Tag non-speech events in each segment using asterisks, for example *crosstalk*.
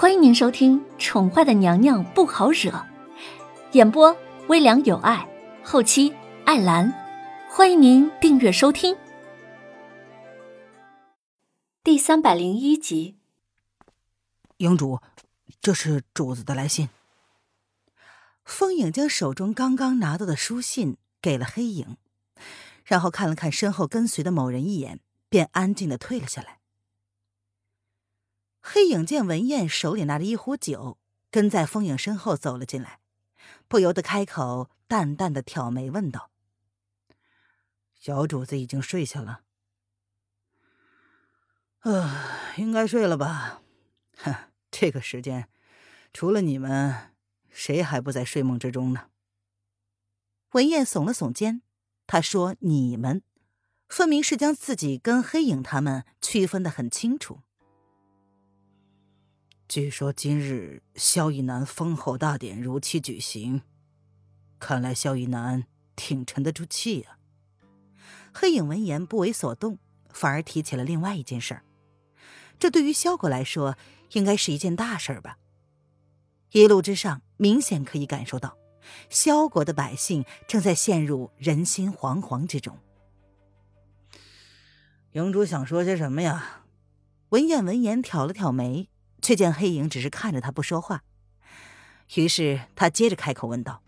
欢迎您收听《宠坏的娘娘不好惹》，演播微凉有爱，后期艾兰。欢迎您订阅收听。第三百零一集，营主，这是主子的来信。风影将手中刚刚拿到的书信给了黑影，然后看了看身后跟随的某人一眼，便安静的退了下来。黑影见文燕手里拿着一壶酒，跟在风影身后走了进来，不由得开口，淡淡的挑眉问道：“小主子已经睡下了？”“呃，应该睡了吧。哼，这个时间，除了你们，谁还不在睡梦之中呢？”文燕耸了耸肩，他说：“你们，分明是将自己跟黑影他们区分的很清楚。”据说今日萧逸南封后大典如期举行，看来萧逸南挺沉得住气呀。黑影闻言不为所动，反而提起了另外一件事儿。这对于萧国来说，应该是一件大事吧？一路之上，明显可以感受到，萧国的百姓正在陷入人心惶惶之中。营主想说些什么呀？文彦闻言挑了挑眉。却见黑影只是看着他不说话，于是他接着开口问道：“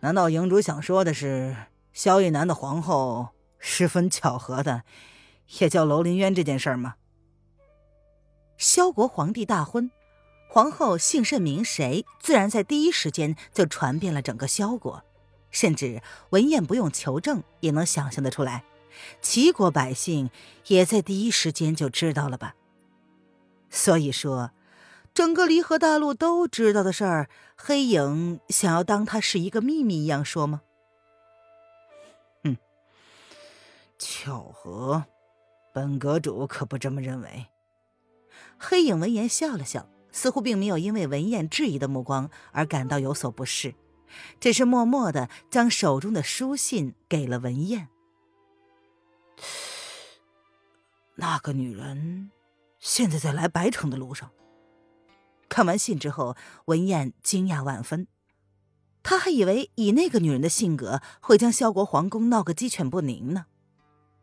难道营主想说的是萧逸南的皇后十分巧合的也叫楼林渊这件事吗？”萧国皇帝大婚，皇后姓甚名谁，自然在第一时间就传遍了整个萧国，甚至文彦不用求证也能想象得出来，齐国百姓也在第一时间就知道了吧。所以说，整个离合大陆都知道的事儿，黑影想要当它是一个秘密一样说吗？哼，巧合，本阁主可不这么认为。黑影闻言笑了笑，似乎并没有因为文燕质疑的目光而感到有所不适，只是默默的将手中的书信给了文燕。*sighs* 那个女人。现在在来白城的路上。看完信之后，文燕惊讶万分，她还以为以那个女人的性格，会将萧国皇宫闹个鸡犬不宁呢。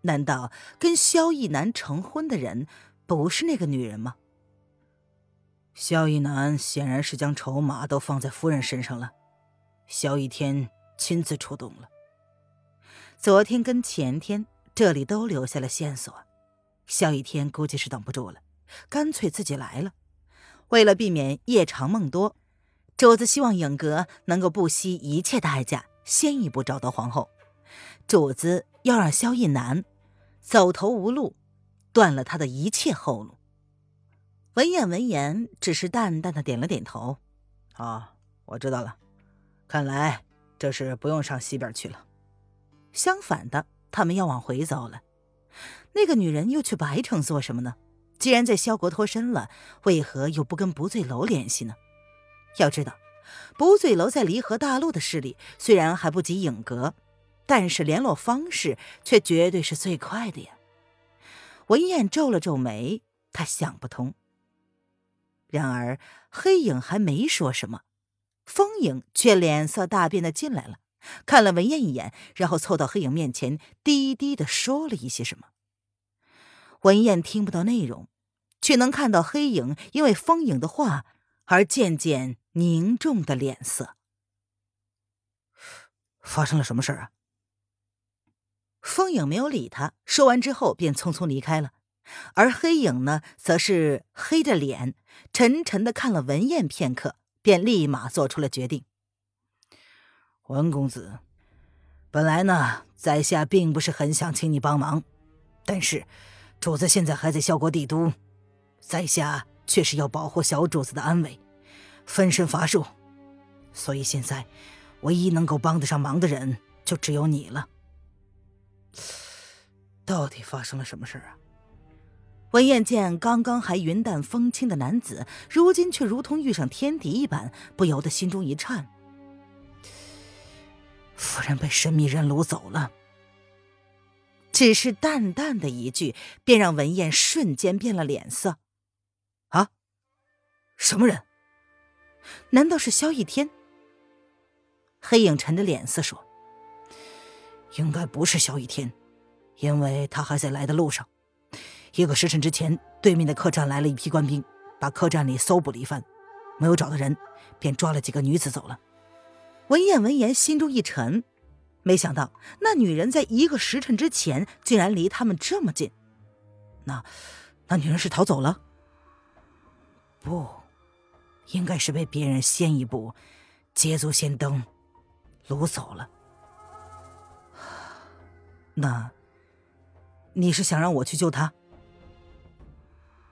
难道跟萧逸南成婚的人不是那个女人吗？萧逸南显然是将筹码都放在夫人身上了。萧逸天亲自出动了。昨天跟前天，这里都留下了线索。萧逸天估计是等不住了。干脆自己来了，为了避免夜长梦多，主子希望影阁能够不惜一切代价先一步找到皇后。主子要让萧逸南走投无路，断了他的一切后路。文彦闻言只是淡淡的点了点头：“啊，我知道了。看来这是不用上西边去了。相反的，他们要往回走了。那个女人又去白城做什么呢？”既然在萧国脱身了，为何又不跟不醉楼联系呢？要知道，不醉楼在离合大陆的势力虽然还不及影阁，但是联络方式却绝对是最快的呀。文燕皱了皱眉，他想不通。然而黑影还没说什么，风影却脸色大变的进来了，看了文燕一眼，然后凑到黑影面前，低低的说了一些什么。文燕听不到内容。却能看到黑影因为风影的话而渐渐凝重的脸色。发生了什么事啊？风影没有理他，说完之后便匆匆离开了。而黑影呢，则是黑着脸，沉沉的看了文燕片刻，便立马做出了决定。文公子，本来呢，在下并不是很想请你帮忙，但是主子现在还在萧国帝都。在下却是要保护小主子的安危，分身乏术，所以现在唯一能够帮得上忙的人就只有你了。到底发生了什么事啊？文彦见刚刚还云淡风轻的男子，如今却如同遇上天敌一般，不由得心中一颤。夫人被神秘人掳走了。只是淡淡的一句，便让文彦瞬间变了脸色。啊什么人？难道是萧逸天？黑影沉着脸色说：“应该不是萧逸天，因为他还在来的路上。一个时辰之前，对面的客栈来了一批官兵，把客栈里搜捕了一番，没有找到人，便抓了几个女子走了。”文燕闻言，心中一沉，没想到那女人在一个时辰之前竟然离他们这么近。那，那女人是逃走了？不，应该是被别人先一步捷足先登，掳走了。那，你是想让我去救他？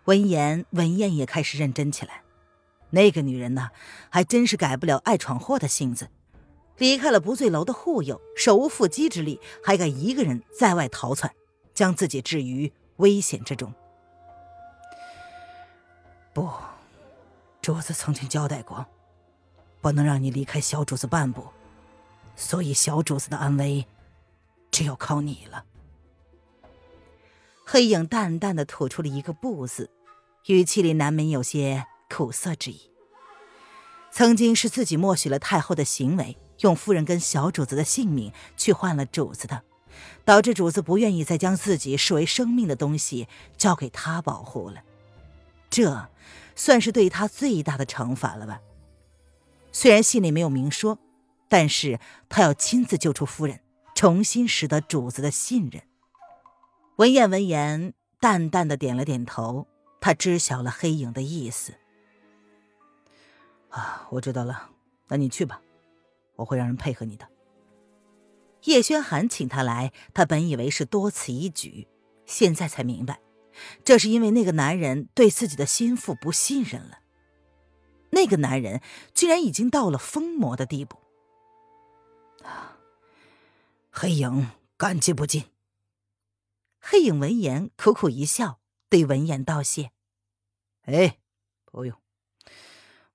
闻言，文燕也开始认真起来。那个女人呢，还真是改不了爱闯祸的性子。离开了不醉楼的护佑，手无缚鸡之力，还敢一个人在外逃窜，将自己置于危险之中。不。主子曾经交代过，不能让你离开小主子半步，所以小主子的安危，只有靠你了。黑影淡淡的吐出了一个“不”字，语气里难免有些苦涩之意。曾经是自己默许了太后的行为，用夫人跟小主子的性命去换了主子的，导致主子不愿意再将自己视为生命的东西交给他保护了。这。算是对他最大的惩罚了吧？虽然信里没有明说，但是他要亲自救出夫人，重新拾得主子的信任。文彦闻言，淡淡的点了点头，他知晓了黑影的意思。啊，我知道了，那你去吧，我会让人配合你的。叶轩寒请他来，他本以为是多此一举，现在才明白。这是因为那个男人对自己的心腹不信任了。那个男人居然已经到了疯魔的地步。黑影感激不尽。黑影闻言苦苦一笑，对文言道谢：“哎，不用，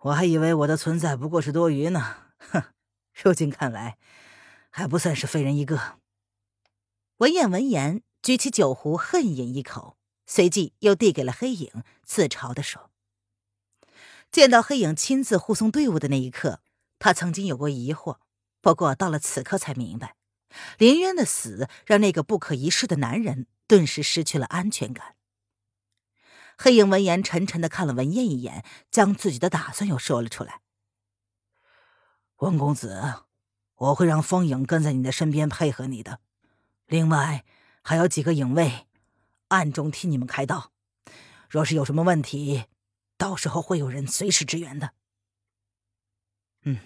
我还以为我的存在不过是多余呢。哼，如今看来，还不算是废人一个。”文彦闻言举起酒壶，恨饮一口。随即又递给了黑影，自嘲地说：“见到黑影亲自护送队伍的那一刻，他曾经有过疑惑，不过到了此刻才明白，林渊的死让那个不可一世的男人顿时失去了安全感。”黑影闻言，沉沉的看了文彦一眼，将自己的打算又说了出来：“温公子，我会让风影跟在你的身边配合你的，另外还有几个影卫。”暗中替你们开道，若是有什么问题，到时候会有人随时支援的。嗯，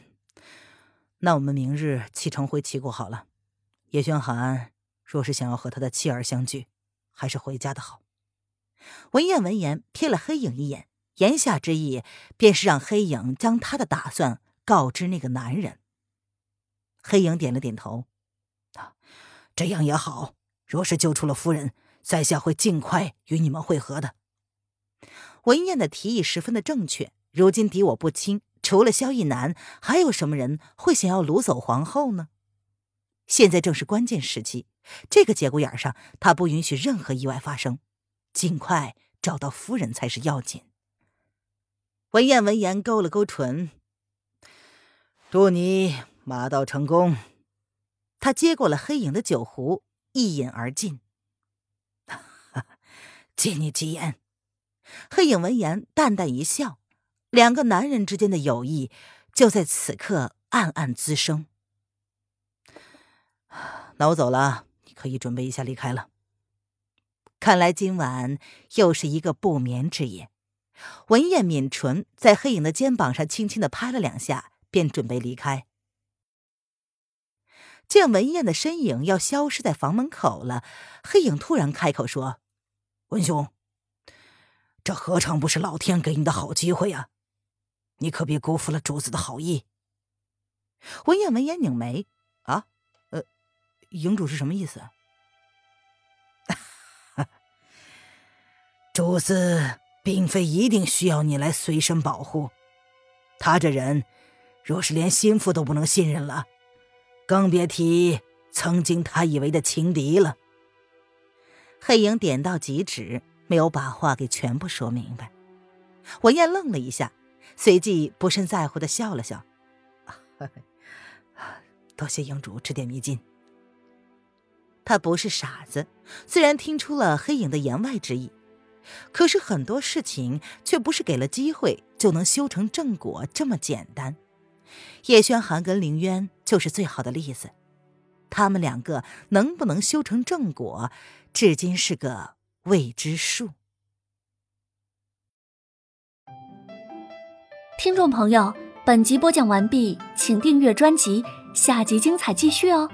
那我们明日启程回齐国好了。叶轩寒若是想要和他的妻儿相聚，还是回家的好。文彦闻言瞥了黑影一眼，言下之意便是让黑影将他的打算告知那个男人。黑影点了点头，啊，这样也好。若是救出了夫人。在下会尽快与你们会合的。文彦的提议十分的正确。如今敌我不清，除了萧逸南，还有什么人会想要掳走皇后呢？现在正是关键时期，这个节骨眼上，他不允许任何意外发生，尽快找到夫人才是要紧。文彦闻言勾了勾唇，祝你马到成功。他接过了黑影的酒壶，一饮而尽。借你吉言。黑影闻言淡淡一笑，两个男人之间的友谊就在此刻暗暗滋生。那我走了，你可以准备一下离开了。看来今晚又是一个不眠之夜。文燕抿唇，在黑影的肩膀上轻轻的拍了两下，便准备离开。见文燕的身影要消失在房门口了，黑影突然开口说。文兄，这何尝不是老天给你的好机会呀？你可别辜负了主子的好意。文彦闻言拧眉：“啊，呃，营主是什么意思？” *laughs* 主子并非一定需要你来随身保护。他这人，若是连心腹都不能信任了，更别提曾经他以为的情敌了。黑影点到即止，没有把话给全部说明白。文彦愣了一下，随即不甚在乎的笑了笑：“多谢营主指点迷津。”他不是傻子，虽然听出了黑影的言外之意，可是很多事情却不是给了机会就能修成正果这么简单。叶轩寒跟凌渊就是最好的例子，他们两个能不能修成正果，至今是个未知数。听众朋友，本集播讲完毕，请订阅专辑，下集精彩继续哦。